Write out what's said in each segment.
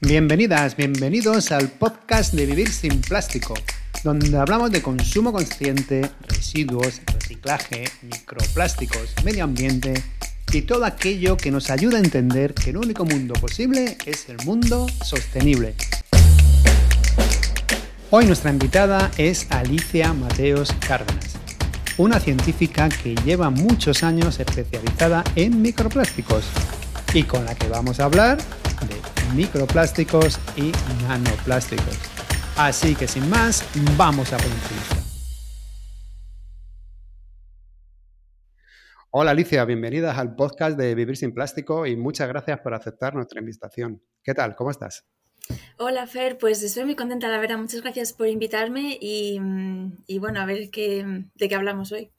Bienvenidas, bienvenidos al podcast de Vivir sin Plástico, donde hablamos de consumo consciente, residuos, reciclaje, microplásticos, medio ambiente y todo aquello que nos ayuda a entender que el único mundo posible es el mundo sostenible. Hoy nuestra invitada es Alicia Mateos Cárdenas, una científica que lleva muchos años especializada en microplásticos y con la que vamos a hablar de microplásticos y nanoplásticos. Así que sin más, vamos a por Hola Alicia, bienvenidas al podcast de Vivir sin Plástico y muchas gracias por aceptar nuestra invitación. ¿Qué tal? ¿Cómo estás? Hola Fer, pues estoy muy contenta, la verdad. Muchas gracias por invitarme y, y bueno, a ver qué, de qué hablamos hoy.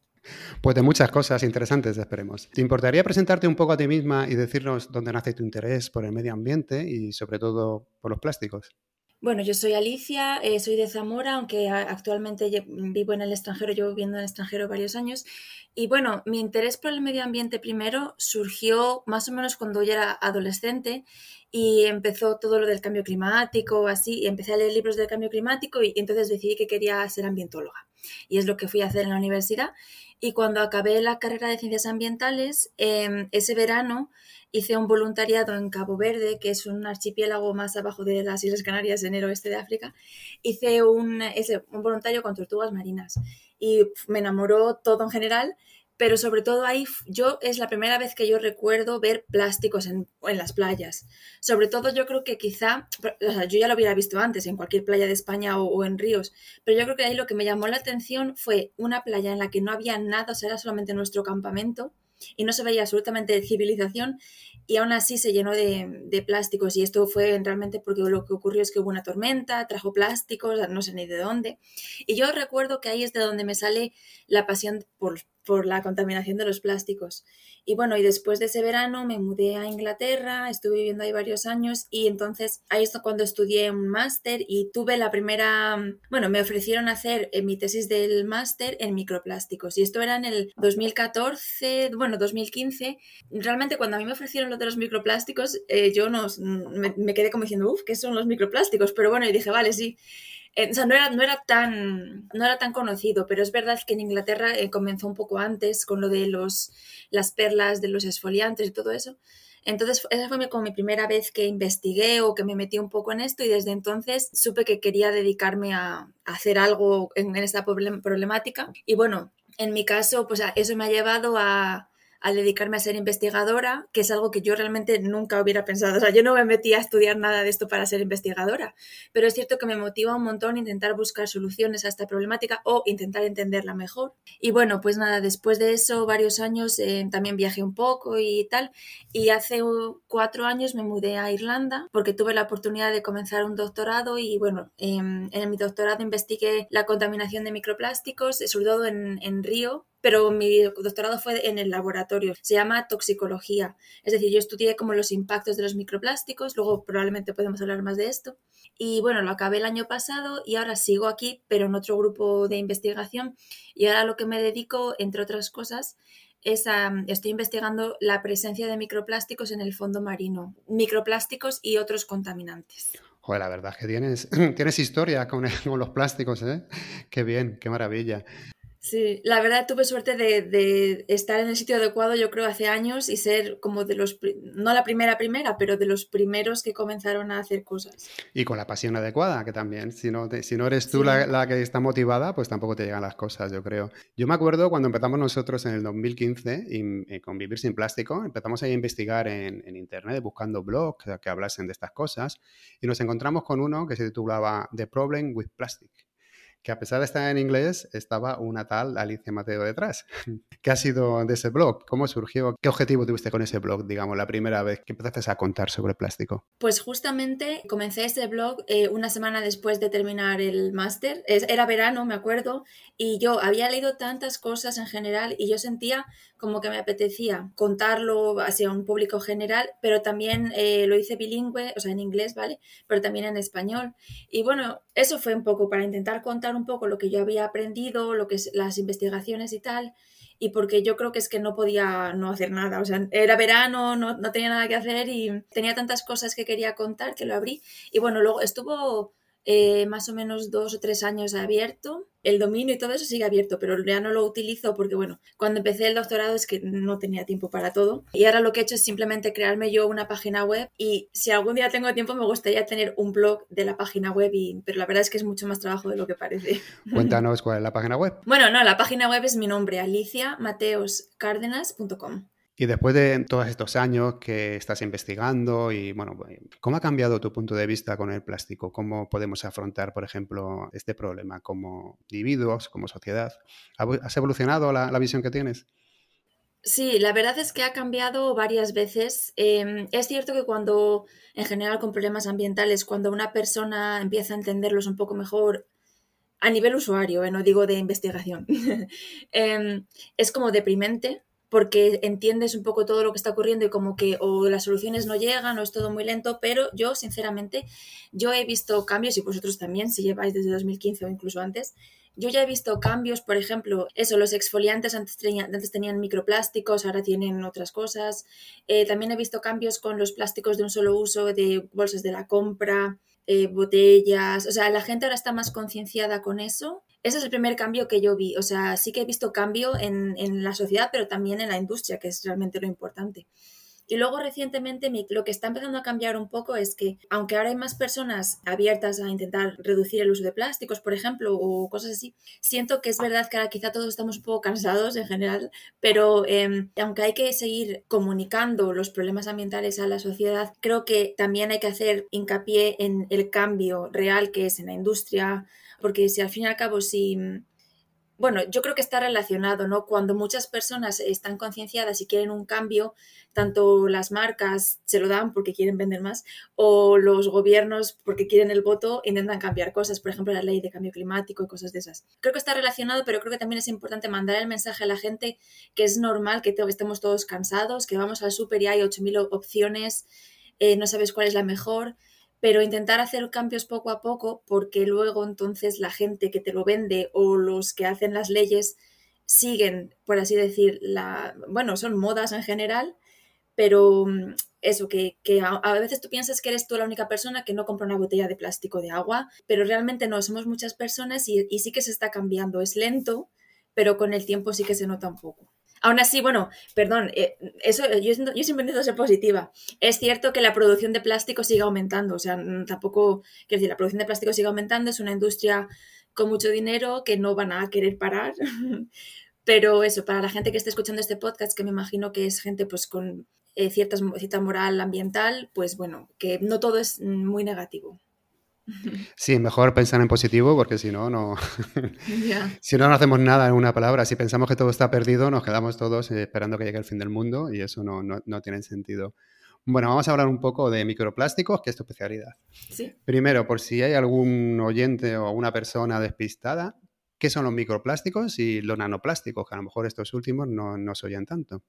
Pues de muchas cosas interesantes, esperemos. ¿Te importaría presentarte un poco a ti misma y decirnos dónde nace tu interés por el medio ambiente y sobre todo por los plásticos? Bueno, yo soy Alicia, eh, soy de Zamora, aunque actualmente vivo en el extranjero, llevo viviendo en el extranjero varios años. Y bueno, mi interés por el medio ambiente primero surgió más o menos cuando yo era adolescente y empezó todo lo del cambio climático, así, y empecé a leer libros del cambio climático y entonces decidí que quería ser ambientóloga. Y es lo que fui a hacer en la universidad. Y cuando acabé la carrera de ciencias ambientales, em, ese verano hice un voluntariado en Cabo Verde, que es un archipiélago más abajo de las Islas Canarias en el oeste de África. Hice un, un voluntario con tortugas marinas y me enamoró todo en general pero sobre todo ahí yo es la primera vez que yo recuerdo ver plásticos en, en, las playas. Sobre todo yo creo que quizá, yo ya lo hubiera visto antes en cualquier playa de España o, o, en ríos, pero yo creo que ahí lo que me llamó la atención fue una playa en la que no había nada, o sea, era solamente nuestro campamento y no se veía absolutamente civilización y aún así se llenó de, de, plásticos y esto fue realmente porque lo que ocurrió es que hubo una tormenta, trajo plásticos, no sé ni de dónde. Y yo recuerdo que ahí es de donde me sale la pasión por, por la contaminación de los plásticos. Y bueno, y después de ese verano me mudé a Inglaterra, estuve viviendo ahí varios años y entonces ahí es cuando estudié un máster y tuve la primera, bueno, me ofrecieron hacer eh, mi tesis del máster en microplásticos y esto era en el 2014, bueno, 2015. Realmente cuando a mí me ofrecieron lo de los microplásticos, eh, yo no, me, me, quedé como diciendo, uff, ¿qué son los microplásticos? Pero bueno, y dije, vale, sí. Eh, o sea, no era, no, era tan, no era tan conocido, pero es verdad que en Inglaterra eh, comenzó un poco antes con lo de los, las perlas de los esfoliantes y todo eso. Entonces, esa fue como mi primera vez que investigué o que me metí un poco en esto y desde entonces supe que quería dedicarme a, a hacer algo en, en esta problemática. Y bueno, en mi caso, pues eso me ha llevado a, al dedicarme a ser investigadora, que es algo que yo realmente nunca hubiera pensado. O sea, yo no me metí a estudiar nada de esto para ser investigadora, pero es cierto que me motiva un montón intentar buscar soluciones a esta problemática o intentar entenderla mejor. Y bueno, pues nada, después de eso, varios años eh, también viajé un poco y tal, y hace cuatro años me mudé a Irlanda porque tuve la oportunidad de comenzar un doctorado y bueno, eh, en mi doctorado investigué la contaminación de microplásticos, sobre todo en, en Río, pero mi doctorado fue en el laboratorio. Se llama toxicología. Es decir, yo estudié como los impactos de los microplásticos, luego probablemente podemos hablar más de esto. Y bueno, lo acabé el año pasado y ahora sigo aquí, pero en otro grupo de investigación. Y ahora lo que me dedico, entre otras cosas, es estoy investigando la presencia de microplásticos en el fondo marino, microplásticos y otros contaminantes. Joder, la verdad es que tienes, tienes historia con, con los plásticos, ¿eh? Qué bien, qué maravilla. Sí, la verdad tuve suerte de, de, estar en el sitio adecuado, yo creo, hace años y ser como de los, no la primera primera, pero de los primeros que comenzaron a hacer cosas. Y con la pasión adecuada, que también, si no, te, si no eres tú sí. la, la, que está motivada, pues tampoco te llegan las cosas, yo creo. Yo me acuerdo cuando empezamos nosotros en el 2015 y, y con Vivir sin Plástico, empezamos a investigar en, en Internet buscando blogs que, que hablasen de estas cosas y nos encontramos con uno que se titulaba The Problem with Plastic que a pesar de estar en inglés, estaba una tal Alicia Mateo detrás. ¿Qué ha sido de ese blog? ¿Cómo surgió? ¿Qué objetivo tuviste con ese blog, digamos, la primera vez que empezaste a contar sobre plástico? Pues justamente comencé ese blog eh, una semana después de terminar el máster. Era verano, me acuerdo, y yo había leído tantas cosas en general y yo sentía como que me apetecía contarlo hacia un público general, pero también eh, lo hice bilingüe, o sea, en inglés, ¿vale? Pero también en español. Y bueno, eso fue un poco para intentar contar un poco lo que yo había aprendido, lo que es las investigaciones y tal. y porque yo creo que es que no podía no hacer nada. O sea, era verano, no, no tenía nada que hacer y tenía tantas cosas que quería contar que lo abrí. Y bueno, luego estuvo eh, más o menos dos o tres años abierto. El dominio y todo eso sigue abierto, pero ya no lo utilizo porque, bueno, cuando empecé el doctorado es que no tenía tiempo para todo. Y ahora lo que he hecho es simplemente crearme yo una página web y si algún día tengo tiempo me gustaría tener un blog de la página web, y, pero la verdad es que es mucho más trabajo de lo que parece. Cuéntanos cuál es la página web. Bueno, no, la página web es mi nombre, aliciamateoscárdenas.com. Y después de todos estos años que estás investigando y bueno, ¿cómo ha cambiado tu punto de vista con el plástico? ¿Cómo podemos afrontar, por ejemplo, este problema como individuos, como sociedad? ¿Has evolucionado la, visión que tienes? Sí, la verdad es que ha cambiado varias veces. Em, es cierto que cuando, en general, con problemas ambientales, cuando una persona empieza a entenderlos un poco mejor a nivel usuario, eh, no digo de investigación, em, es como deprimente porque entiendes un poco todo lo que está ocurriendo y como que o las soluciones no llegan o es todo muy lento, pero yo sinceramente, yo he visto cambios y vosotros también, si lleváis desde 2015 o incluso antes, yo ya he visto cambios, por ejemplo, eso, los exfoliantes antes, tenían, microplásticos, ahora tienen otras cosas. Eh, también he visto cambios con los plásticos de un solo uso, de bolsas de la compra, eh, botellas. O sea, la gente ahora está más concienciada con eso ese es el primer cambio que yo vi. O sea, sí que he visto cambio en, la sociedad, pero también en la industria, que es realmente lo importante. Y luego recientemente lo que está empezando a cambiar un poco es que, aunque ahora hay más personas abiertas a intentar reducir el uso de plásticos, por ejemplo, o cosas así, siento que es verdad que ahora quizá todos estamos un poco cansados en general, pero em, aunque hay que seguir comunicando los problemas ambientales a la sociedad, creo que también hay que hacer hincapié en el cambio real que es en la industria, porque si al fin y al cabo, si... Bueno, yo creo que está relacionado, ¿no? Cuando muchas personas están concienciadas y quieren un cambio, tanto las marcas se lo dan porque quieren vender más, o los gobiernos porque quieren el voto, intentan cambiar cosas, por ejemplo, la ley de cambio climático y cosas de esas. Creo que está relacionado, pero creo que también es importante mandar el mensaje a la gente que es normal que estemos todos cansados, que vamos al súper y hay 8.000 opciones, eh, no sabes cuál es la mejor pero intentar hacer cambios poco a poco porque luego entonces la gente que te lo vende o los que hacen las leyes siguen, por así decir, la, bueno, son modas en general, pero mm, eso, que, a, veces tú piensas que eres tú la única persona que no compra una botella de plástico de agua, pero realmente no, somos muchas personas y, y sí que se está cambiando, es lento, pero con el tiempo sí que se nota un poco. Aún así, bueno, perdón, eh, eso, yo, yo siempre intento ser positiva. Es cierto que la producción de plástico sigue aumentando, o sea, mm, tampoco, quiero decir, la producción de plástico sigue aumentando, es una industria con mucho dinero que no van a querer parar. Pero eso, para la gente que esté escuchando este podcast, que me imagino que es gente pues con eh, ciertas, cierta moral ambiental, pues bueno, que no todo es muy negativo. Sí, mejor pensar en positivo porque si no, no. si no, no hacemos nada en una palabra. Si pensamos que todo está perdido, nos quedamos todos eh, esperando que llegue el fin del mundo y eso no, no, tiene sentido. Bueno, vamos a hablar un poco de microplásticos, que es tu especialidad. Sí. Primero, por si hay algún oyente o una persona despistada, ¿qué son los microplásticos y los nanoplásticos? Que a lo mejor estos últimos no, no se oyen tanto.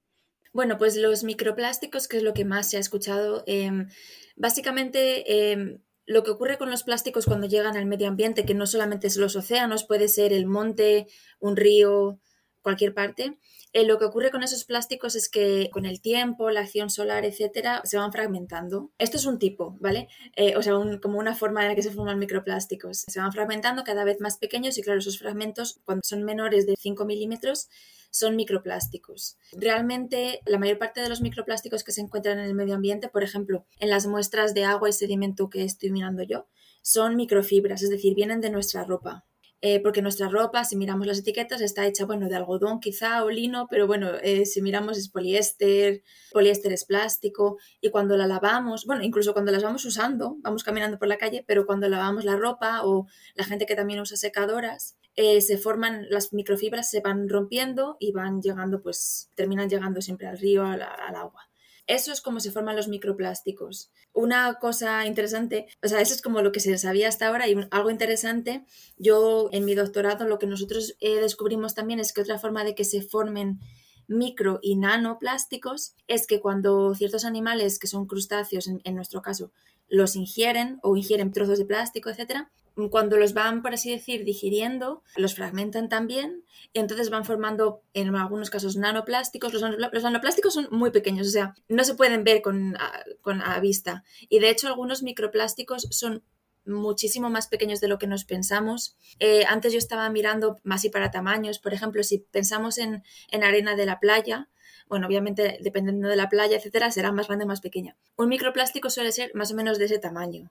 Bueno, pues los microplásticos, que es lo que más se ha escuchado, em, básicamente em, lo que ocurre con los plásticos cuando llegan al medio ambiente, que no solamente es los océanos, puede ser el monte, un río, cualquier parte. Eh, lo que ocurre con esos plásticos es que con el tiempo, la acción solar, etcétera, se van fragmentando. Esto es un tipo, ¿vale? Eh, o sea, como una forma en la que se forman microplásticos. Se van fragmentando cada vez más pequeños y, claro, esos fragmentos, cuando son menores de 5 milímetros, son microplásticos. Realmente la mayor parte de los microplásticos que se encuentran en el medio ambiente, por ejemplo, en las muestras de agua y sedimento que estoy mirando yo, son microfibras, es decir, vienen de nuestra ropa. Eh, porque nuestra ropa, si miramos las etiquetas, está hecha, bueno, de algodón quizá o lino, pero bueno, eh, si miramos es poliéster, poliéster es plástico, y cuando la lavamos, bueno, incluso cuando las vamos usando, vamos caminando por la calle, pero cuando lavamos la ropa o la gente que también usa secadoras, eh, se forman, las microfibras se van rompiendo y van llegando, pues terminan llegando siempre al río, al, agua. Eso es como se forman los microplásticos. Una cosa interesante, o sea, eso es como lo que se sabía hasta ahora y algo interesante, yo en mi doctorado lo que nosotros eh, descubrimos también es que otra forma de que se formen micro y nanoplásticos es que cuando ciertos animales que son crustáceos, en, en nuestro caso, los ingieren o ingieren trozos de plástico, etcétera, cuando los van, por así decir, digiriendo, los fragmentan también y entonces van formando en algunos casos nanoplásticos. Los, nanoplásticos son muy pequeños, o sea, no se pueden ver con con a vista. Y de hecho algunos microplásticos son muchísimo más pequeños de lo que nos pensamos. Eh, antes yo estaba mirando más y para tamaños, por ejemplo, si pensamos en, en, arena de la playa, bueno, obviamente dependiendo de la playa, etcétera, será más grande o más pequeña. Un microplástico suele ser más o menos de ese tamaño.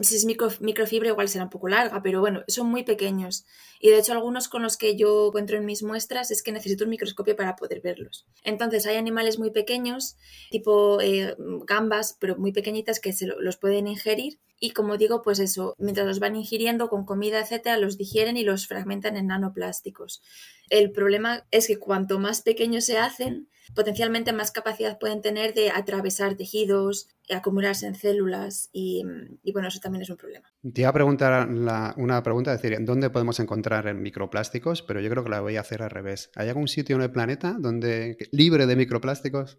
Si es microfibra igual será un poco larga, pero bueno, son muy pequeños. Y de hecho algunos con los que yo encuentro en mis muestras es que necesito un microscopio para poder verlos. Entonces hay animales muy pequeños, tipo eh, gambas, pero muy pequeñitas que se los pueden ingerir. Y como digo, pues eso, mientras los van ingiriendo con comida, etcétera, los digieren y los fragmentan en nanoplásticos. El problema es que cuanto más pequeños se hacen, potencialmente más capacidad pueden tener de atravesar tejidos, acumularse en células y, bueno, eso también es un problema. Te iba a preguntar una pregunta, decir, ¿dónde podemos encontrar microplásticos? Pero yo creo que la voy a hacer al revés. ¿Hay algún sitio en el planeta donde libre de microplásticos?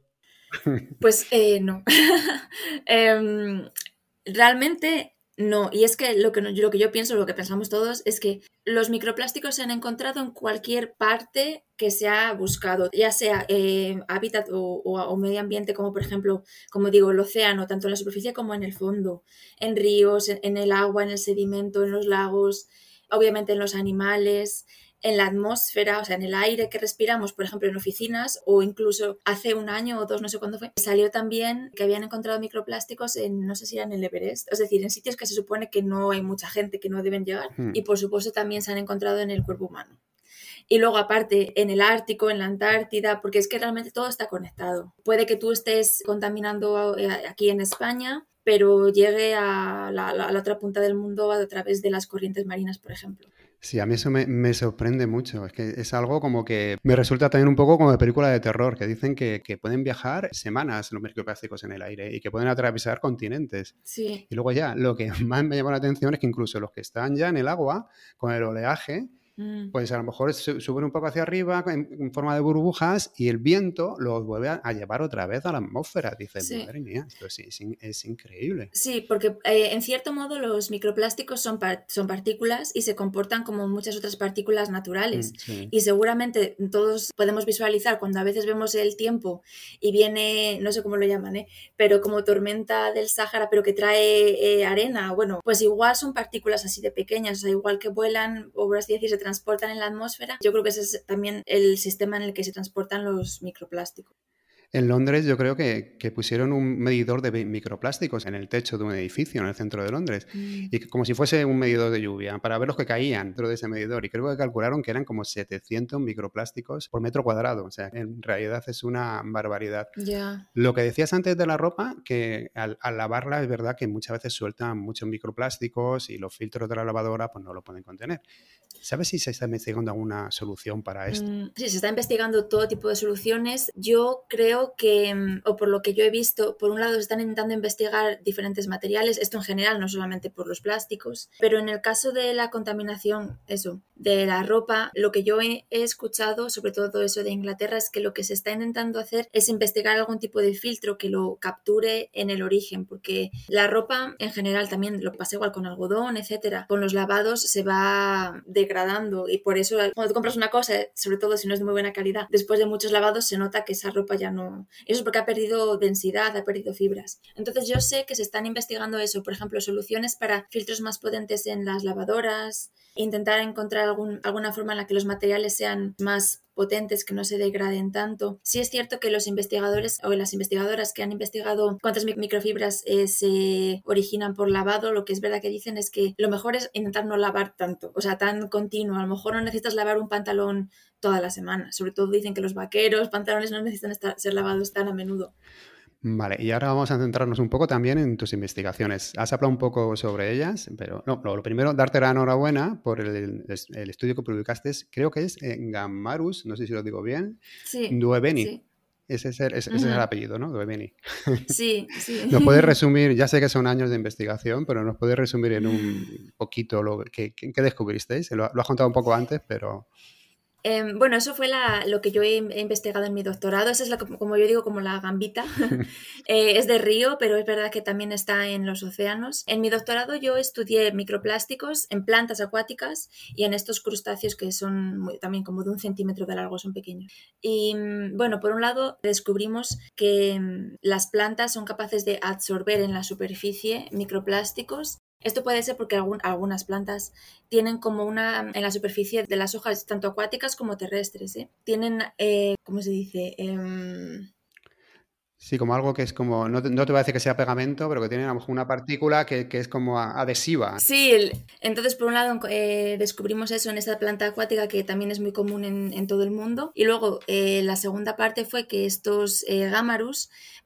Pues eh, no. Em, realmente no, y es que lo que, lo que yo pienso, lo que pensamos todos, es que los microplásticos se han encontrado en cualquier parte que se ha buscado, ya sea eh, hábitat o, medio ambiente, como por ejemplo, como digo, el océano, tanto en la superficie como en el fondo, en ríos, en el agua, en el sedimento, en los lagos, obviamente en los animales, en la atmósfera, o sea, en el aire que respiramos, por ejemplo, en oficinas o incluso hace un año o dos, no sé cuándo fue, salió también que habían encontrado microplásticos en, no sé si era en el Everest, es decir, en sitios que se supone que no hay mucha gente, que no deben llegar, hmm. y por supuesto también se han encontrado en el cuerpo humano. Y luego, aparte, en el Ártico, en la Antártida, porque es que realmente todo está conectado. Puede que tú estés contaminando eh, aquí en España, pero llegue a la, a la otra punta del mundo a través de las corrientes marinas, por ejemplo. Sí, a mí eso me, sorprende mucho. Es que es algo como que me resulta también un poco como de película de terror, que dicen que, pueden viajar semanas los microplásticos en el aire y que pueden atravesar continentes. Sí. Y luego ya, lo que más me llamó la atención es que incluso los que están ya en el agua, con el oleaje, Mm. Pues a lo mejor suben un poco hacia arriba en, forma de burbujas y el viento los vuelve a, llevar otra vez a la atmósfera. Dices, madre mía, esto es, increíble. Sí, porque eh, en cierto modo los microplásticos son, son partículas y se comportan como muchas otras partículas naturales. Mm, y seguramente todos podemos visualizar cuando a veces vemos el tiempo y viene, no sé cómo lo llaman, ¿eh? pero como tormenta del Sáhara, pero que trae eh, arena. Bueno, pues igual son partículas así de pequeñas, o sea, igual que vuelan, o por así decir, se transportan en la atmósfera, yo creo que ese es también el sistema en el que se transportan los microplásticos. En Londres yo creo que, pusieron un medidor de microplásticos en el techo de un edificio en el centro de Londres, mm. y como si fuese un medidor de lluvia, para ver los que caían dentro de ese medidor. Y creo que calcularon que eran como 700 microplásticos por metro cuadrado. O sea, en realidad es una barbaridad. Lo que decías antes de la ropa, que al, lavarla es verdad que muchas veces sueltan muchos microplásticos y los filtros de la lavadora pues no lo pueden contener. ¿Sabes si se está investigando alguna solución para esto? Mm, sí, se está investigando todo tipo de soluciones. Yo creo que, mm, o por lo que yo he visto, por un lado están intentando investigar diferentes materiales, esto en general, no solamente por los plásticos, pero en el caso de la contaminación, eso, de la ropa, lo que yo he, escuchado, sobre todo eso de Inglaterra, es que lo que se está intentando hacer es investigar algún tipo de filtro que lo capture en el origen, porque la ropa en general también lo pasa igual con algodón, etcétera, con los lavados se va degradando y por eso cuando tú compras una cosa, sobre todo si no es de muy buena calidad, después de muchos lavados se nota que esa ropa ya no... Eso es porque ha perdido densidad, ha perdido fibras. Entonces yo sé que se están investigando eso, por ejemplo, soluciones para filtros más potentes en las lavadoras, intentar encontrar algún, alguna forma en la que los materiales sean más potentes, que no se degraden tanto. Sí es cierto que los investigadores o las investigadoras que han investigado cuántas microfibras eh, se originan por lavado, lo que es verdad que dicen es que lo mejor es intentar no lavar tanto, o sea, tan continuo. A lo mejor no necesitas lavar un pantalón toda la semana. Sobre todo dicen que los vaqueros, pantalones no necesitan ser lavados tan a menudo. Vale, y ahora vamos a centrarnos un poco también en tus investigaciones. Has hablado un poco sobre ellas, pero no, lo, primero, darte la enhorabuena por el, estudio que publicaste, creo que es en Gammarus, no sé si lo digo bien, sí, Dueveni. Ese es, el, ese, es el apellido, ¿no? Dueveni. Sí, sí. ¿Nos puedes resumir, ya sé que son años de investigación, pero nos puedes resumir en un poquito lo que, descubristeis? Lo, lo has contado un poco antes, pero... Em, bueno, eso fue lo que yo he, investigado en mi doctorado. Esa es, la, como yo digo, como la gambita. Eh, es de río, pero es verdad que también está en los océanos. En mi doctorado yo estudié microplásticos en plantas acuáticas y en estos crustáceos que son también como de un centímetro de largo, son pequeños. Y mm, bueno, por un lado descubrimos que mm, las plantas son capaces de absorber en la superficie microplásticos esto puede ser porque algunas plantas tienen como una, en la superficie de las hojas, tanto acuáticas como terrestres, ¿eh? tienen, eh, ¿cómo se dice? Em, Sí, como algo que es como, no te, no te voy a decir que sea pegamento, pero que tiene a lo mejor una partícula que, es como adhesiva. Sí, entonces por un lado eh, descubrimos eso en esta planta acuática que también es muy común en, todo el mundo. Y luego eh, la segunda parte fue que estos eh,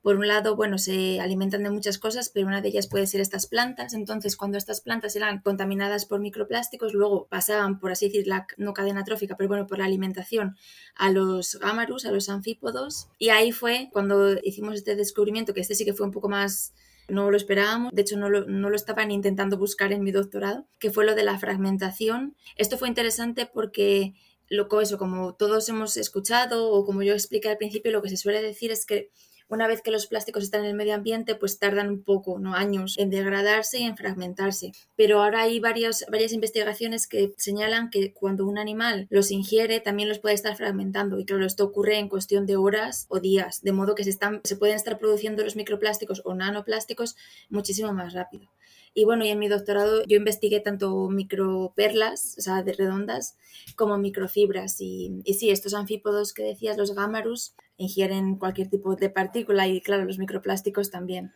por un lado, bueno, se alimentan de muchas cosas, pero una de ellas puede ser estas plantas. Entonces cuando estas plantas eran contaminadas por microplásticos, luego pasaban, por así decir, la no cadena trófica, pero bueno, por la alimentación a los gámarus, a los anfípodos. Y ahí fue cuando hicimos este descubrimiento, que este sí que fue un poco más no lo esperábamos, de hecho no lo, no lo estaban intentando buscar en mi doctorado, que fue lo de la fragmentación. Esto fue interesante porque lo, eso, como todos hemos escuchado o como yo expliqué al principio, lo que se suele decir es que una vez que los plásticos están en el medio ambiente, pues tardan un poco, ¿no? años en degradarse y en fragmentarse. Pero ahora hay varias, varias investigaciones que señalan que cuando un animal los ingiere, también los puede estar fragmentando. Y claro, esto ocurre en cuestión de horas o días, de modo que se, están, se pueden estar produciendo los microplásticos o nanoplásticos muchísimo más rápido. Y bueno, y en mi doctorado yo investigué tanto microperlas, o sea, de redondas, como microfibras. Y, y sí, estos anfípodos que decías, los gámarus, ingieren cualquier tipo de partícula y claro, los microplásticos también.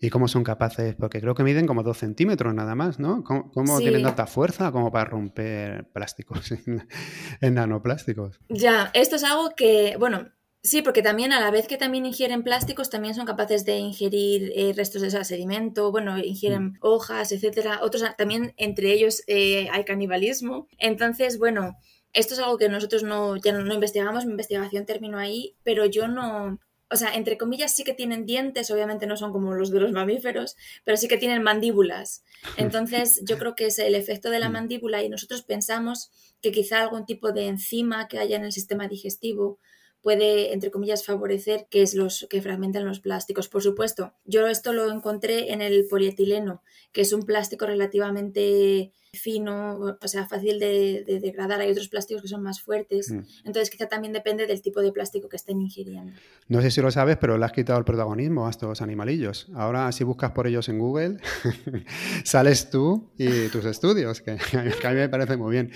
¿Y cómo son capaces? Porque creo que miden como dos centímetros nada más, ¿no? ¿Cómo, tienen tanta fuerza como para romper plásticos en, nanoplásticos? Ya, esto es algo que, bueno, Sí, porque también a la vez que también ingieren plásticos, también son capaces de ingerir eh, restos de sedimento, bueno, ingieren mm. hojas, etcétera. Otros también entre ellos eh, hay canibalismo. Entonces, bueno, esto es algo que nosotros no, ya no, investigamos, mi investigación terminó ahí, pero yo no, o sea, entre comillas sí que tienen dientes, obviamente no son como los de los mamíferos, pero sí que tienen mandíbulas. Entonces, yo creo que es el efecto de la mm. mandíbula y nosotros pensamos que quizá algún tipo de enzima que haya en el sistema digestivo puede, entre comillas, favorecer que es los que fragmentan los plásticos. Por supuesto, yo esto lo encontré en el polietileno, que es un plástico relativamente fino, o sea, fácil de, degradar. Hay otros plásticos que son más fuertes. Mm. Entonces, quizá también depende del tipo de plástico que estén ingiriendo. No sé si lo sabes, pero le has quitado el protagonismo a estos animalillos. Ahora, si buscas por ellos en Google, sales tú y tus estudios, que, que a mí me parece muy bien.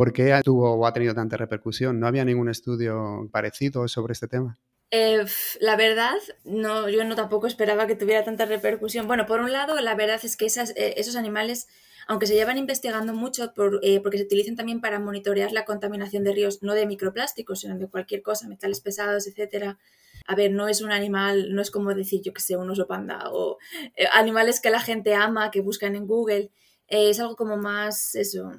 ¿Por qué tuvo o ha tenido tanta repercusión? ¿No había ningún estudio parecido sobre este tema? Eh, la verdad, no, yo no tampoco esperaba que tuviera tanta repercusión. Bueno, por un lado, la verdad es que eh, esos animales, aunque se llevan investigando mucho eh, porque se utilizan también para monitorear la contaminación de ríos, no de microplásticos, sino de cualquier cosa, metales pesados, etcétera. A ver, no es un animal, no es como decir, yo que sé, un oso panda o animales que la gente ama, que buscan en Google. es algo como más, eso,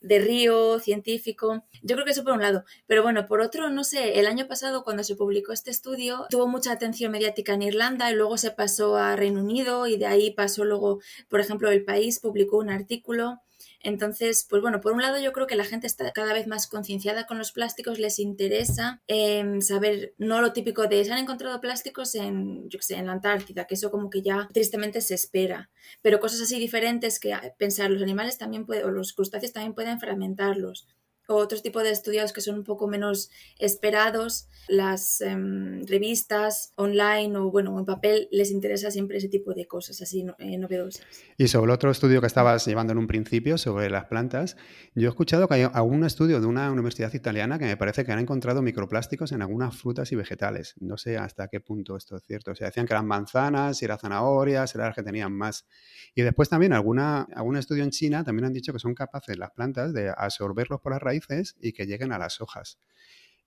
de río, científico. Yo creo que eso por un lado. Pero bueno, por otro, no sé, el año pasado cuando se publicó este estudio tuvo mucha atención mediática en Irlanda y luego se pasó a Reino Unido y de ahí pasó luego, por ejemplo, El País publicó un artículo entonces, pues bueno, por un lado yo creo que la gente está cada vez más concienciada con los plásticos, les interesa em, saber, no lo típico de se han encontrado plásticos en, yo sé, en la Antártida, que eso como que ya tristemente se espera, pero cosas así diferentes que pensar, los animales también pueden, o los crustáceos también pueden fragmentarlos o otros tipos de estudios que son un poco menos esperados, las em, revistas online o bueno, en papel les interesa siempre ese tipo de cosas así eh, novedosas. Y sobre el otro estudio que estabas llevando en un principio sobre las plantas, yo he escuchado que hay algún estudio de una universidad italiana que me parece que han encontrado microplásticos en algunas frutas y vegetales. No sé hasta qué punto esto es cierto. O sea, decían que eran manzanas, si eran zanahorias, eran las que tenían más. Y después también alguna, algún estudio en China también han dicho que son capaces las plantas de absorberlos por las raíces y que lleguen a las hojas.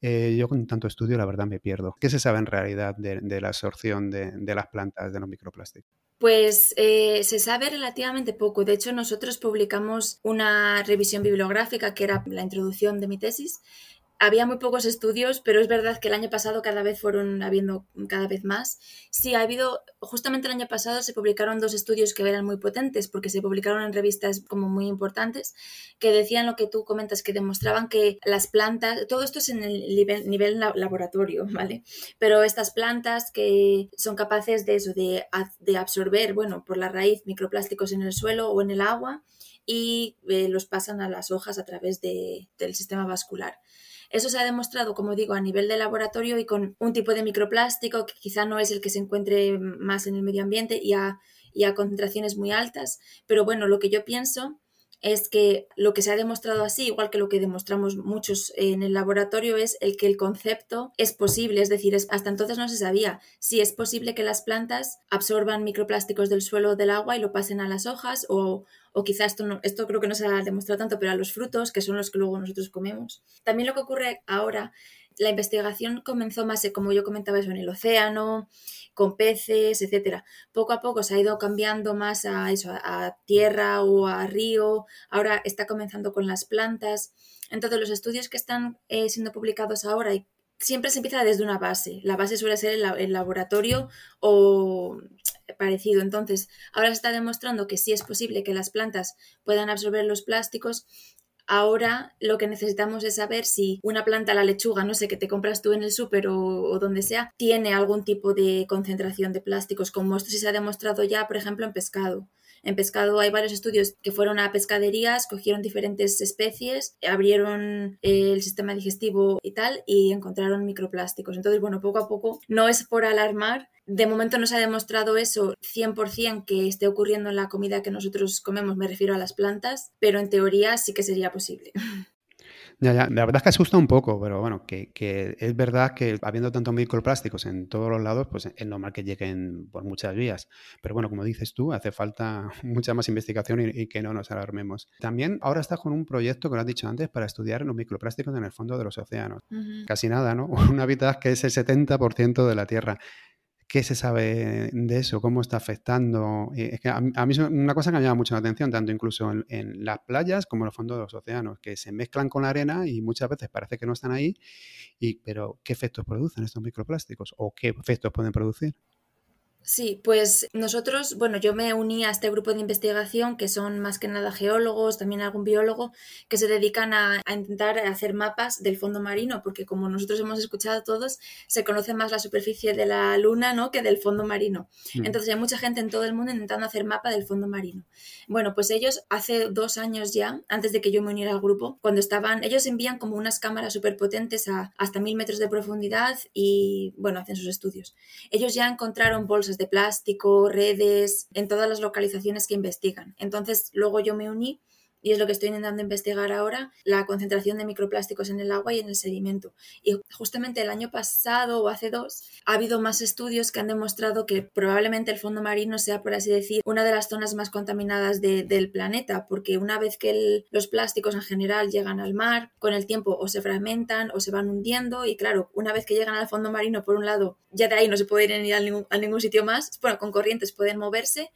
Eh, yo con tanto estudio, la verdad, me pierdo. ¿Qué se sabe en realidad de, la absorción de, las plantas de los microplásticos? Pues eh, se sabe relativamente poco. De hecho, nosotros publicamos una revisión bibliográfica que era la introducción de mi tesis había muy pocos estudios, pero es verdad que el año pasado cada vez fueron habiendo cada vez más. Sí, ha habido, justamente el año pasado se publicaron dos estudios que eran muy potentes, porque se publicaron en revistas como muy importantes, que decían lo que tú comentas, que demostraban que las plantas, todo esto es en el nivel, nivel laboratorio, ¿vale? Pero estas plantas que son capaces de eso, de, de absorber, bueno, por la raíz microplásticos en el suelo o en el agua, y eh, los pasan a las hojas a través del sistema vascular. Eso se ha demostrado, como digo, a nivel de laboratorio y con un tipo de microplástico que quizá no es el que se encuentre más en el medio ambiente y a, concentraciones muy altas. Pero bueno, lo que yo pienso es que lo que se ha demostrado así, igual que lo que demostramos muchos en el laboratorio, es el que el concepto es posible, es decir, hasta entonces no se sabía si es posible que las plantas absorban microplásticos del suelo o del agua y lo pasen a las hojas o, o quizás esto, no, esto creo que no se ha demostrado tanto, pero a los frutos, que son los que luego nosotros comemos. También lo que ocurre ahora, la investigación comenzó más, como yo comentaba eso, en el océano, con peces, etcétera. Poco a poco se ha ido cambiando más a eso, a tierra o a río. Ahora está comenzando con las plantas. Entonces, los estudios que están eh, siendo publicados ahora siempre se empieza desde una base. La base suele ser el, laboratorio o parecido. Entonces, ahora se está demostrando que sí es posible que las plantas puedan absorber los plásticos. Ahora lo que necesitamos es saber si una planta, la lechuga, no sé, que te compras tú en el súper o, donde sea, tiene algún tipo de concentración de plásticos, como esto sí se ha demostrado ya, por ejemplo, en pescado. En pescado hay varios estudios que fueron a pescaderías, cogieron diferentes especies, abrieron el sistema digestivo y tal y encontraron microplásticos. Entonces, bueno, poco a poco no es por alarmar. De momento no se ha demostrado eso 100% que esté ocurriendo en la comida que nosotros comemos, me refiero a las plantas, pero en teoría sí que sería posible. Ya, ya, la verdad es que asusta un poco, pero bueno, que, que, es verdad que habiendo tantos microplásticos en todos los lados, pues es normal que lleguen por muchas vías. Pero bueno, como dices tú, hace falta mucha más investigación y, que no nos alarmemos. También ahora estás con un proyecto, que lo has dicho antes, para estudiar los microplásticos en el fondo de los océanos. Casi nada, ¿no? Un hábitat que es el 70% de la Tierra. ¿Qué se sabe de eso? ¿Cómo está afectando? Eh, es que a, mí es una cosa que me llama mucho la atención, tanto incluso en, las playas como en los fondos de los océanos, que se mezclan con la arena y muchas veces parece que no están ahí, y, pero ¿qué efectos producen estos microplásticos? ¿O qué efectos pueden producir? Sí, pues nosotros, bueno, yo me uní a este grupo de investigación que son más que nada geólogos, también algún biólogo, que se dedican a, intentar hacer mapas del fondo marino, porque como nosotros hemos escuchado todos, se conoce más la superficie de la luna, ¿no? Que del fondo marino. Mm. Entonces hay mucha gente en todo el mundo intentando hacer mapa del fondo marino. Bueno, pues ellos hace dos años ya, antes de que yo me uniera al grupo, cuando estaban, ellos envían como unas cámaras superpotentes a hasta mil metros de profundidad y, bueno, hacen sus estudios. Ellos ya encontraron bolsas de plástico, redes, en todas las localizaciones que investigan. Entonces, luego yo me uní y es lo que estoy intentando investigar ahora, la concentración de microplásticos en el agua y en el sedimento. Y justamente el año pasado o hace dos ha habido más estudios que han demostrado que probablemente el fondo marino sea, por así decir, una de las zonas más contaminadas del planeta, porque una vez que los plásticos en general llegan al mar, con el tiempo o se fragmentan o se van hundiendo y claro, una vez que llegan al fondo marino, por un lado, ya de ahí no se pueden ir a ningún, a ningún sitio más, bueno, con corrientes pueden moverse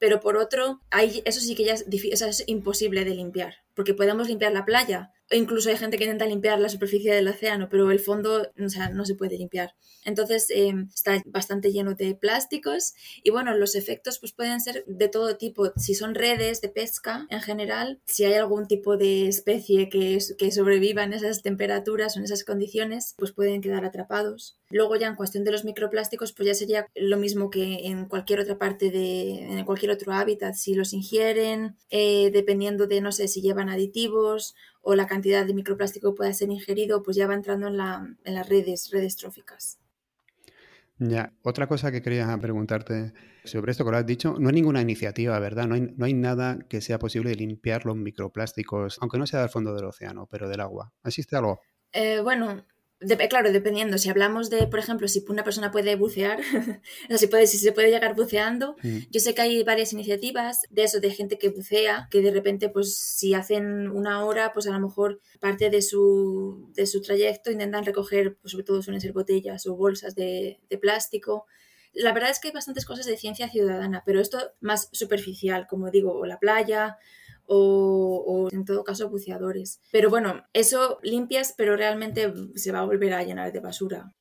pero por otro, hay, eso sí que ya es, es imposible de limpiar, porque podemos limpiar la playa, incluso hay gente que intenta limpiar la superficie del océano, pero el fondo o sea, no se puede limpiar. Entonces em, está bastante lleno de plásticos y bueno, los efectos pues pueden ser de todo tipo. Si son redes de pesca en general, si hay algún tipo de especie que, que sobreviva en esas temperaturas o en esas condiciones, pues pueden quedar atrapados. Luego ya en cuestión de los microplásticos, pues ya sería lo mismo que en cualquier otra parte de, en cualquier otro hábitat. Si los ingieren, eh, dependiendo de, no sé, si llevan aditivos o la cantidad de microplástico que pueda ser ingerido, pues ya va entrando en, las redes, redes tróficas. Ya, otra cosa que quería preguntarte sobre esto que lo has dicho, no hay ninguna iniciativa, ¿verdad? No hay, no hay nada que sea posible de limpiar los microplásticos, aunque no sea del fondo del océano, pero del agua. ¿Existe algo? Eh, bueno, claro, dependiendo. Si hablamos de, por ejemplo, si una persona puede bucear, o si, puede, si se puede llegar buceando, yo sé que hay varias iniciativas de eso, de gente que bucea, que de repente, pues si hacen una hora, pues a lo mejor parte de su, de su trayecto intentan recoger, pues sobre todo suelen ser botellas o bolsas de, de plástico. La verdad es que hay bastantes cosas de ciencia ciudadana, pero esto más superficial, como digo, o la playa, o, o, en todo caso buceadores. Pero bueno, eso limpias, pero realmente se va a volver a llenar de basura.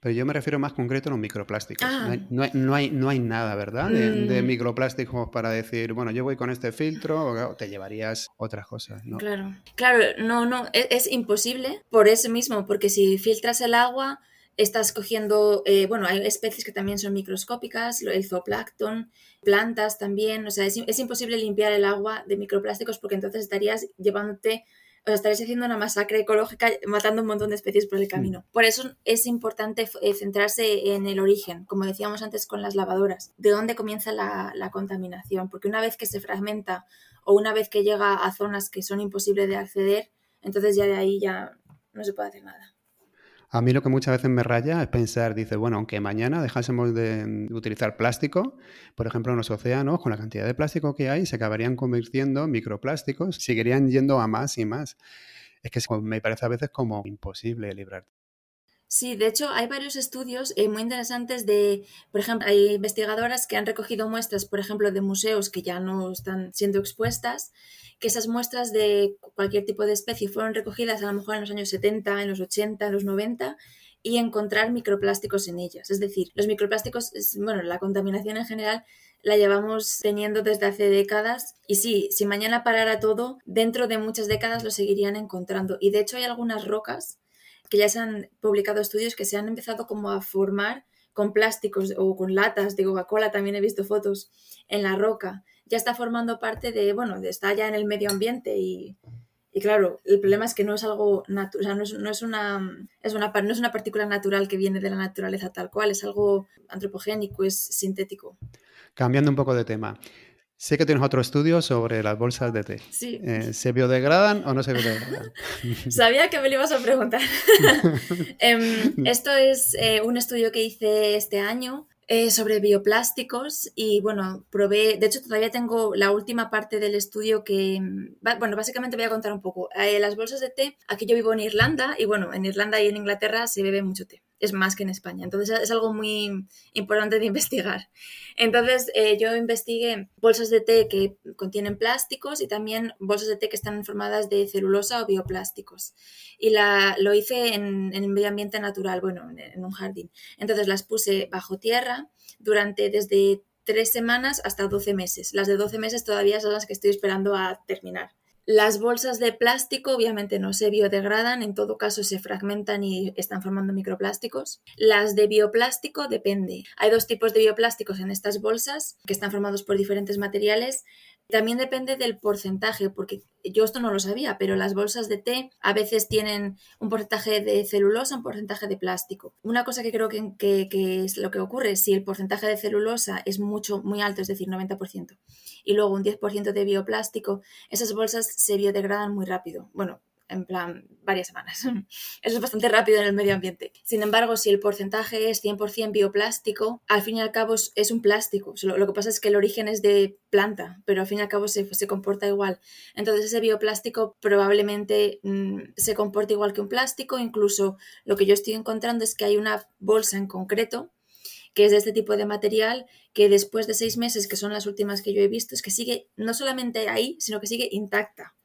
Pero yo me refiero más concreto a los microplásticos. No, hay, no, hay, no, hay, nada, ¿verdad? De, mm. microplásticos para decir, bueno, yo voy con este filtro o te llevarías otras cosas, ¿no? Claro, claro, no, no, es, es imposible por eso mismo, porque si filtras el agua, estás cogiendo, eh, bueno, hay especies que también son microscópicas, el zooplancton, plantas también, o sea, es, es, imposible limpiar el agua de microplásticos porque entonces estarías llevándote o sea, estaréis haciendo una masacre ecológica matando un montón de especies por el camino. Por eso es importante eh, centrarse en el origen, como decíamos antes con las lavadoras, de dónde comienza la, la contaminación, porque una vez que se fragmenta o una vez que llega a zonas que son imposibles de acceder, entonces ya de ahí ya no se puede hacer nada. A mí lo que muchas veces me raya es pensar, dice, bueno, aunque mañana dejásemos de utilizar plástico, por ejemplo, en los océanos, con la cantidad de plástico que hay, se acabarían convirtiendo en microplásticos, seguirían yendo a más y más. Es que me parece a veces como imposible librarte. Sí, de hecho hay varios estudios eh, muy interesantes de, por ejemplo, hay investigadoras que han recogido muestras, por ejemplo, de museos que ya no están siendo expuestas que esas muestras de cualquier tipo de especie fueron recogidas a lo mejor en los años 70, en los 80, en los 90 y encontrar microplásticos en ellas. Es decir, los microplásticos, bueno, la contaminación en general la llevamos teniendo desde hace décadas y sí, si mañana parara todo, dentro de muchas décadas lo seguirían encontrando. Y de hecho hay algunas rocas que ya se han publicado estudios que se han empezado como a formar con plásticos o con latas de Coca-Cola, también he visto fotos en la roca ya está formando parte de, bueno, está ya en el medio ambiente y, y claro, el problema es que no es algo natural, no es, no es, una, es, una, no es una partícula natural que viene de la naturaleza tal cual, es algo antropogénico, es sintético. Cambiando un poco de tema. Sé que tienes otro estudio sobre las bolsas de té. Sí. Eh, ¿Se biodegradan o no se biodegradan? Sabía que me lo ibas a preguntar. Em, esto es eh, un estudio que hice este año eh, sobre bioplásticos y bueno, probé, de hecho todavía tengo la última parte del estudio que, bueno, básicamente voy a contar un poco. Las bolsas de té, aquí yo vivo en Irlanda y bueno, en Irlanda y en Inglaterra se bebe mucho té es más que en España. Entonces es algo muy importante de investigar. Entonces eh, yo investigué bolsas de té que contienen plásticos y también bolsas de té que están formadas de celulosa o bioplásticos. Y la, lo hice en, en medio ambiente natural, bueno, en, en un jardín. Entonces las puse bajo tierra durante desde tres semanas hasta 12 meses. Las de 12 meses todavía son las que estoy esperando a terminar. Las bolsas de plástico obviamente no se biodegradan, en todo caso se fragmentan y están formando microplásticos. Las de bioplástico depende. Hay dos tipos de bioplásticos en estas bolsas que están formados por diferentes materiales. También depende del porcentaje, porque yo esto no lo sabía, pero las bolsas de té a veces tienen un porcentaje de celulosa, un porcentaje de plástico. Una cosa que creo que, que, es lo que ocurre, si el porcentaje de celulosa es mucho, muy alto, es decir, 90%, y luego un 10% de bioplástico, esas bolsas se biodegradan muy rápido. Bueno, en plan varias semanas. Eso es bastante rápido en el medio ambiente. Sin embargo, si el porcentaje es 100% bioplástico, al fin y al cabo es un plástico. Lo que pasa es que el origen es de planta, pero al fin y al cabo se, comporta igual. Entonces ese bioplástico probablemente mmm, se comporta igual que un plástico. Incluso lo que yo estoy encontrando es que hay una bolsa en concreto que es de este tipo de material, que después de seis meses, que son las últimas que yo he visto, es que sigue no solamente ahí, sino que sigue intacta.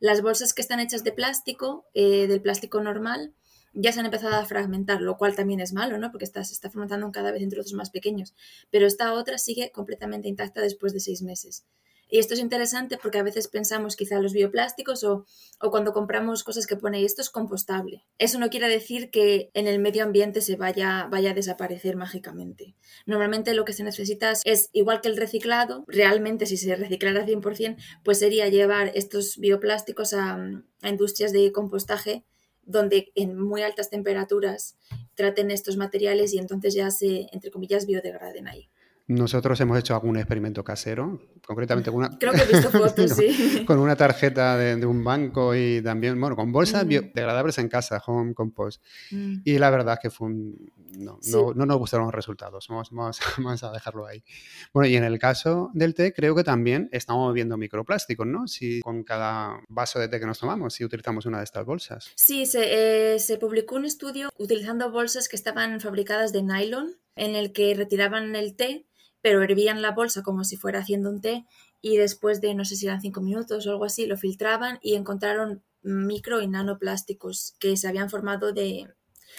Las bolsas que están hechas de plástico, eh, del plástico normal, ya se han empezado a fragmentar, lo cual también es malo, ¿no? Porque se está fragmentando cada vez en trozos más pequeños. Pero esta otra sigue completamente intacta después de seis meses. Y esto es interesante porque a veces pensamos quizá los bioplásticos o, o, cuando compramos cosas que pone esto es compostable. Eso no quiere decir que en el medio ambiente se vaya, vaya a desaparecer mágicamente. Normalmente lo que se necesita es, igual que el reciclado, realmente si se reciclara 100%, pues sería llevar estos bioplásticos a, a industrias de compostaje donde en muy altas temperaturas traten estos materiales y entonces ya se, entre comillas, biodegraden ahí. Nosotros hemos hecho algún experimento casero, concretamente con una, Creo que he visto fotos, sí. con una tarjeta de, de, un banco y también, bueno, con bolsas mm. biodegradables en casa, home compost. Mm. Y la verdad es que fue un, no, sí. no, no, nos gustaron los resultados, vamos, vamos, vamos, a dejarlo ahí. Bueno, y en el caso del té, creo que también estamos viendo microplásticos, ¿no? Si con cada vaso de té que nos tomamos, si utilizamos una de estas bolsas. Sí, se, eh, se publicó un estudio utilizando bolsas que estaban fabricadas de nylon, en el que retiraban el té pero hervían la bolsa como si fuera haciendo un té y después de, no sé si eran cinco minutos o algo así, lo filtraban y encontraron micro y nanoplásticos que se habían formado de,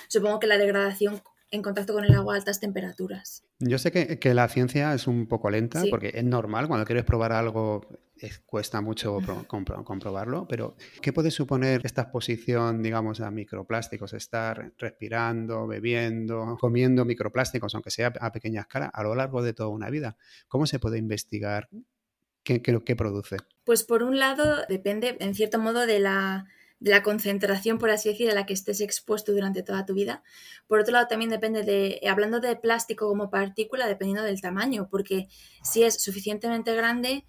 supongo que la degradación en contacto con el agua a altas temperaturas. Yo sé que, la ciencia es un poco lenta porque es normal, cuando quieres probar algo cuesta mucho comprobarlo, pero ¿qué puede suponer esta exposición, digamos, a microplásticos? Estar respirando, bebiendo, comiendo microplásticos, aunque sea a pequeña escala, a lo largo de toda una vida. ¿Cómo se puede investigar qué, qué produce? Pues por un lado depende, en cierto modo, de la de la concentración, por así decir, a la que estés expuesto durante toda tu vida. Por otro lado, también depende de, hablando de plástico como partícula, dependiendo del tamaño, porque si es suficientemente grande,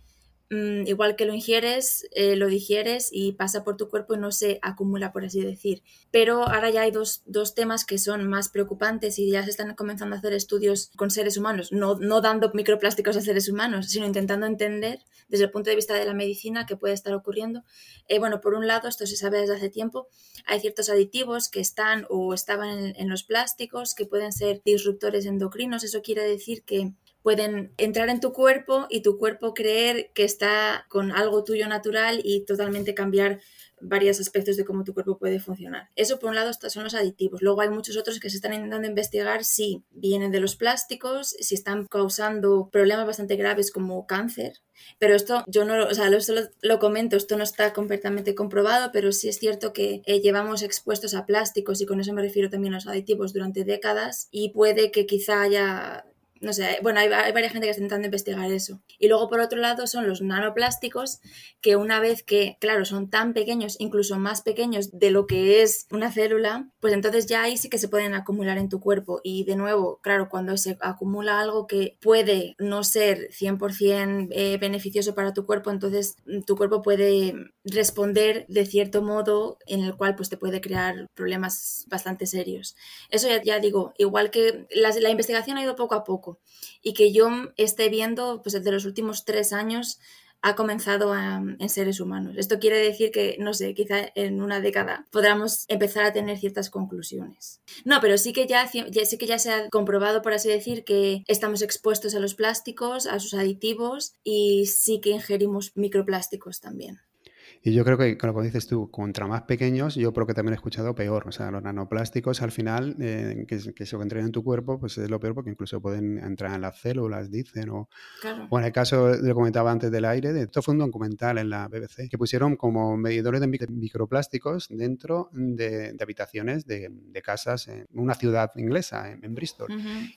Mm, igual que lo ingieres, eh, lo digieres y pasa por tu cuerpo y no se acumula, por así decir. Pero ahora ya hay dos, temas que son más preocupantes y ya se están comenzando a hacer estudios con seres humanos, no, no dando microplásticos a seres humanos, sino intentando entender desde el punto de vista de la medicina qué puede estar ocurriendo. Eh, bueno, por un lado, esto se sabe desde hace tiempo, hay ciertos aditivos que están o estaban en los plásticos que pueden ser disruptores endocrinos. Eso quiere decir que pueden entrar en tu cuerpo y tu cuerpo creer que está con algo tuyo natural y totalmente cambiar varios aspectos de cómo tu cuerpo puede funcionar. Eso por un lado son los aditivos. Luego hay muchos otros que se están intentando investigar si vienen de los plásticos, si están causando problemas bastante graves como cáncer. Pero esto yo no, o sea, solo lo comento, esto no está completamente comprobado, pero sí es cierto que eh, llevamos expuestos a plásticos y con eso me refiero también a los aditivos durante décadas y puede que quizá haya no sé, bueno, hay, varias gente que está intentando investigar eso. Y luego, por otro lado, son los nanoplásticos, que una vez que, claro, son tan pequeños, incluso más pequeños de lo que es una célula, pues entonces ya ahí sí que se pueden acumular en tu cuerpo. Y de nuevo, claro, cuando se acumula algo que puede no ser 100% eh, beneficioso para tu cuerpo, entonces mm, tu cuerpo puede responder de cierto modo en el cual pues te puede crear problemas bastante serios. Eso ya, digo, igual que la investigación ha ido poco a poco y que yo esté viendo, pues desde los últimos tres años ha comenzado en seres humanos. Esto quiere decir que, no sé, quizá en una década podamos empezar a tener ciertas conclusiones. No, pero sí que ya, sí que ya se ha comprobado, por así decir, que estamos expuestos a los plásticos, a sus aditivos y sí que ingerimos microplásticos también. Y yo creo que, como dices tú, contra más pequeños, yo creo que también he escuchado peor. O sea, los nanoplásticos al final, eh, que, que se entren en tu cuerpo, pues es lo peor porque incluso pueden entrar en las células, dicen. O, o en el caso, lo comentaba antes del aire, de, esto fue un documental en la BBC, que pusieron como medidores de microplásticos dentro de, habitaciones de, casas en una ciudad inglesa, en, Bristol.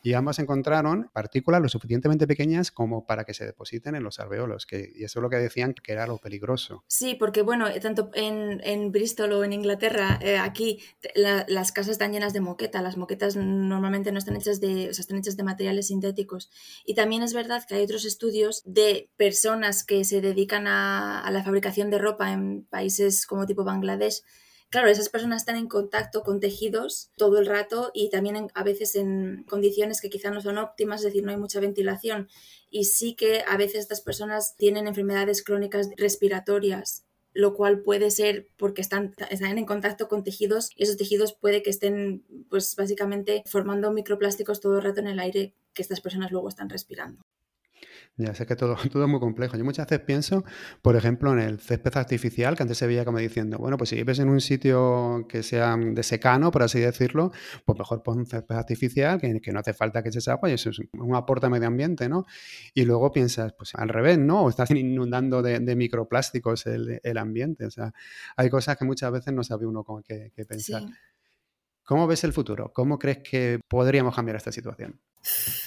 Y ambas encontraron partículas lo suficientemente pequeñas como para que se depositen en los alveolos, que, y eso es lo que decían que era lo peligroso. Sí, porque porque bueno, tanto en, Bristol o en Inglaterra, eh, aquí las casas están llenas de moqueta. Las moquetas normalmente no están hechas de, están hechas de materiales sintéticos. Y también es verdad que hay otros estudios de personas que se dedican a, la fabricación de ropa en países como tipo Bangladesh, claro, esas personas están en contacto con tejidos todo el rato y también a veces en condiciones que quizá no son óptimas, es decir, no hay mucha ventilación. Y sí que a veces estas personas tienen enfermedades crónicas respiratorias lo cual puede ser porque están, en contacto con tejidos y esos tejidos puede que estén pues básicamente formando microplásticos todo el rato en el aire que estas personas luego están respirando. Ya sé que todo, todo es muy complejo. Yo muchas veces pienso, por ejemplo, en el césped artificial, que antes se veía como diciendo, bueno, pues si vives en un sitio que sea de secano, por así decirlo, pues mejor pon un césped artificial, que, que no hace falta que eches agua y eso es un aporte al medio ambiente, ¿no? Y luego piensas, pues al revés, ¿no? O estás inundando de, microplásticos el, el, ambiente. O sea, hay cosas que muchas veces no sabe uno cómo que, pensar. ¿Cómo ves el futuro? ¿Cómo crees que podríamos cambiar esta situación?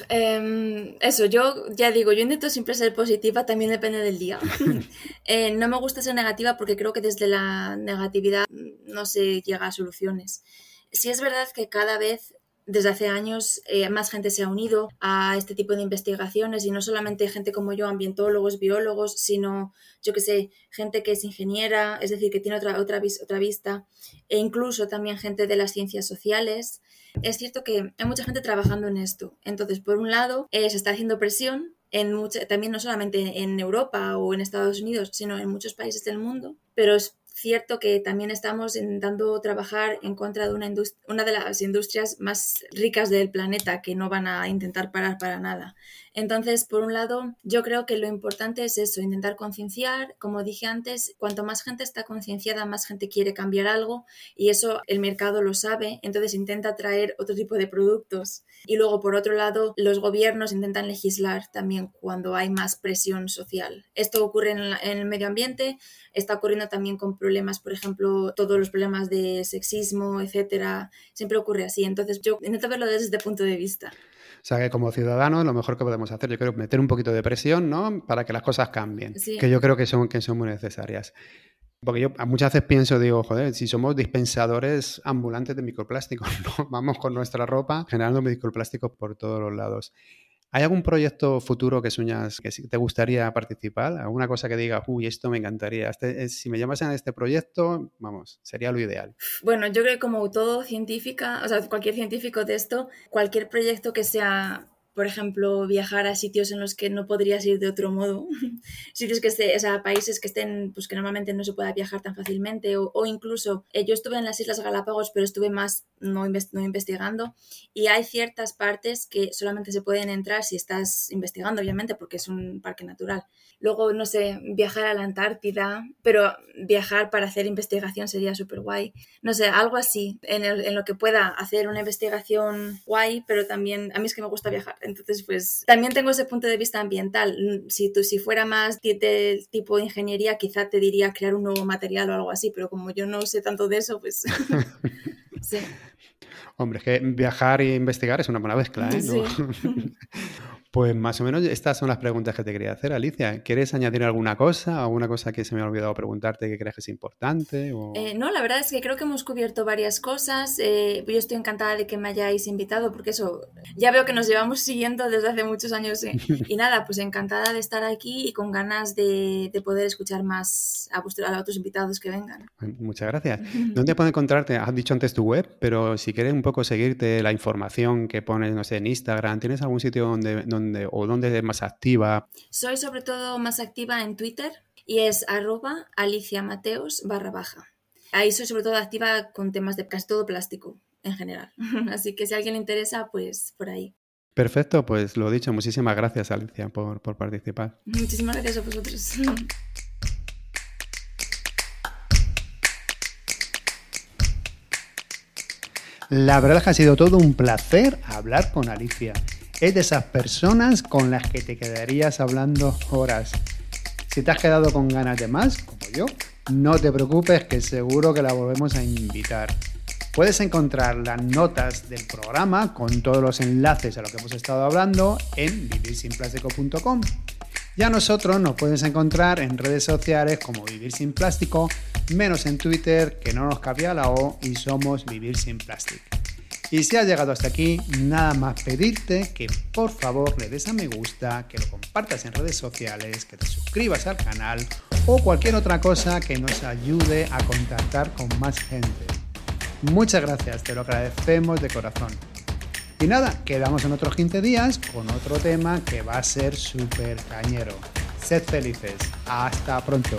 Em, eso, yo ya digo, yo intento siempre ser positiva, también depende del día. Eh, no me gusta ser negativa porque creo que desde la negatividad no se llega a soluciones. Sí es verdad que cada vez desde hace años eh, más gente se ha unido a este tipo de investigaciones y no solamente gente como yo, ambientólogos, biólogos, sino, yo que sé, gente que es ingeniera, es decir, que tiene otra, otra, otra vista, e incluso también gente de las ciencias sociales. Es cierto que hay mucha gente trabajando en esto. Entonces, por un lado, eh, se está haciendo presión en también no solamente en Europa o en Estados Unidos, sino en muchos países del mundo, pero cierto que también estamos intentando trabajar en contra de una de las industrias más ricas del planeta que no van a intentar parar para nada. Entonces, por un lado, yo creo que lo importante es eso, intentar concienciar. Como dije antes, cuanto más gente está concienciada, más gente quiere cambiar algo y eso el mercado lo sabe, entonces intenta traer otro tipo de productos. Y luego, por otro lado, los gobiernos intentan legislar también cuando hay más presión social. Esto ocurre en, el medio ambiente, está ocurriendo también con problemas, por ejemplo, todos los problemas de sexismo, etcétera. Siempre ocurre así. Entonces, yo intento verlo desde este punto de vista. O sea que como ciudadanos lo mejor que podemos hacer, yo creo, meter un poquito de presión, ¿no? Para que las cosas cambien. Que yo creo que son, que son muy necesarias. Porque yo muchas veces pienso, digo, joder, si somos dispensadores ambulantes de microplásticos, ¿no? Vamos con nuestra ropa generando microplásticos por todos los lados. ¿Hay algún proyecto futuro que sueñas que te gustaría participar? ¿Alguna cosa que diga, uy, esto me encantaría? Este, eh, si me llamasen a este proyecto, vamos, sería lo ideal. Bueno, yo creo que como todo científica, o sea, cualquier científico de esto, cualquier proyecto que sea por ejemplo, viajar a sitios en los que no podrías ir de otro modo, sitios que estén, o sea, países que estén, pues que normalmente no se pueda viajar tan fácilmente, o, incluso, eh, yo estuve en las Islas Galápagos, pero estuve más no, no, investigando, y hay ciertas partes que solamente se pueden entrar si estás investigando, obviamente, porque es un parque natural. Luego, no sé, viajar a la Antártida, pero viajar para hacer investigación sería súper guay. No sé, algo así, en, en lo que pueda hacer una investigación guay, pero también, a mí es que me gusta viajar entonces, pues también tengo ese punto de vista ambiental. Mm, si, tú, si fuera más de, tipo de ingeniería, quizá te diría crear un nuevo material o algo así, pero como yo no sé tanto de eso, pues sí. Hombre, es que viajar e investigar es una buena mezcla, ¿eh? Sí. Pues más o menos estas son las preguntas que te quería hacer, Alicia. ¿Quieres añadir alguna cosa? ¿Alguna cosa que se me ha olvidado preguntarte que crees que es importante? Eh, no, la verdad es que creo que hemos cubierto varias cosas. Eh, yo estoy encantada de que me hayáis invitado porque eso, ya veo que nos llevamos siguiendo desde hace muchos años. Eh. y nada, pues encantada de estar aquí y con ganas de, poder escuchar más a, a, otros invitados que vengan. Muchas gracias. ¿Dónde puedo encontrarte? Has dicho antes tu web, pero si quieres un poco seguirte la información que pones, no sé, en Instagram, ¿tienes algún sitio donde o dónde es más activa? Soy sobre todo más activa en Twitter y es arroba Alicia Mateos barra baja. Ahí soy sobre todo activa con temas de casi todo plástico en general. Así que si a alguien le interesa, pues por ahí. Perfecto, pues lo dicho, muchísimas gracias Alicia por, por participar. Muchísimas gracias a vosotros. La verdad es que ha sido todo un placer hablar con Alicia es de esas personas con las que te quedarías hablando horas. Si te has quedado con ganas de más, como yo, no te preocupes que seguro que la volvemos a invitar. Puedes encontrar las notas del programa con todos los enlaces a lo que hemos estado hablando en vivirsinplástico.com. Y a nosotros nos puedes encontrar en redes sociales como Vivir Sin Plástico, menos en Twitter que no nos cabía la O y somos Vivir Sin Plástico. Y si has llegado hasta aquí, nada más pedirte que por favor le des a me gusta, que lo compartas en redes sociales, que te suscribas al canal o cualquier otra cosa que nos ayude a contactar con más gente. Muchas gracias, te lo agradecemos de corazón. Y nada, quedamos en otros 15 días con otro tema que va a ser súper cañero. Sed felices. Hasta pronto.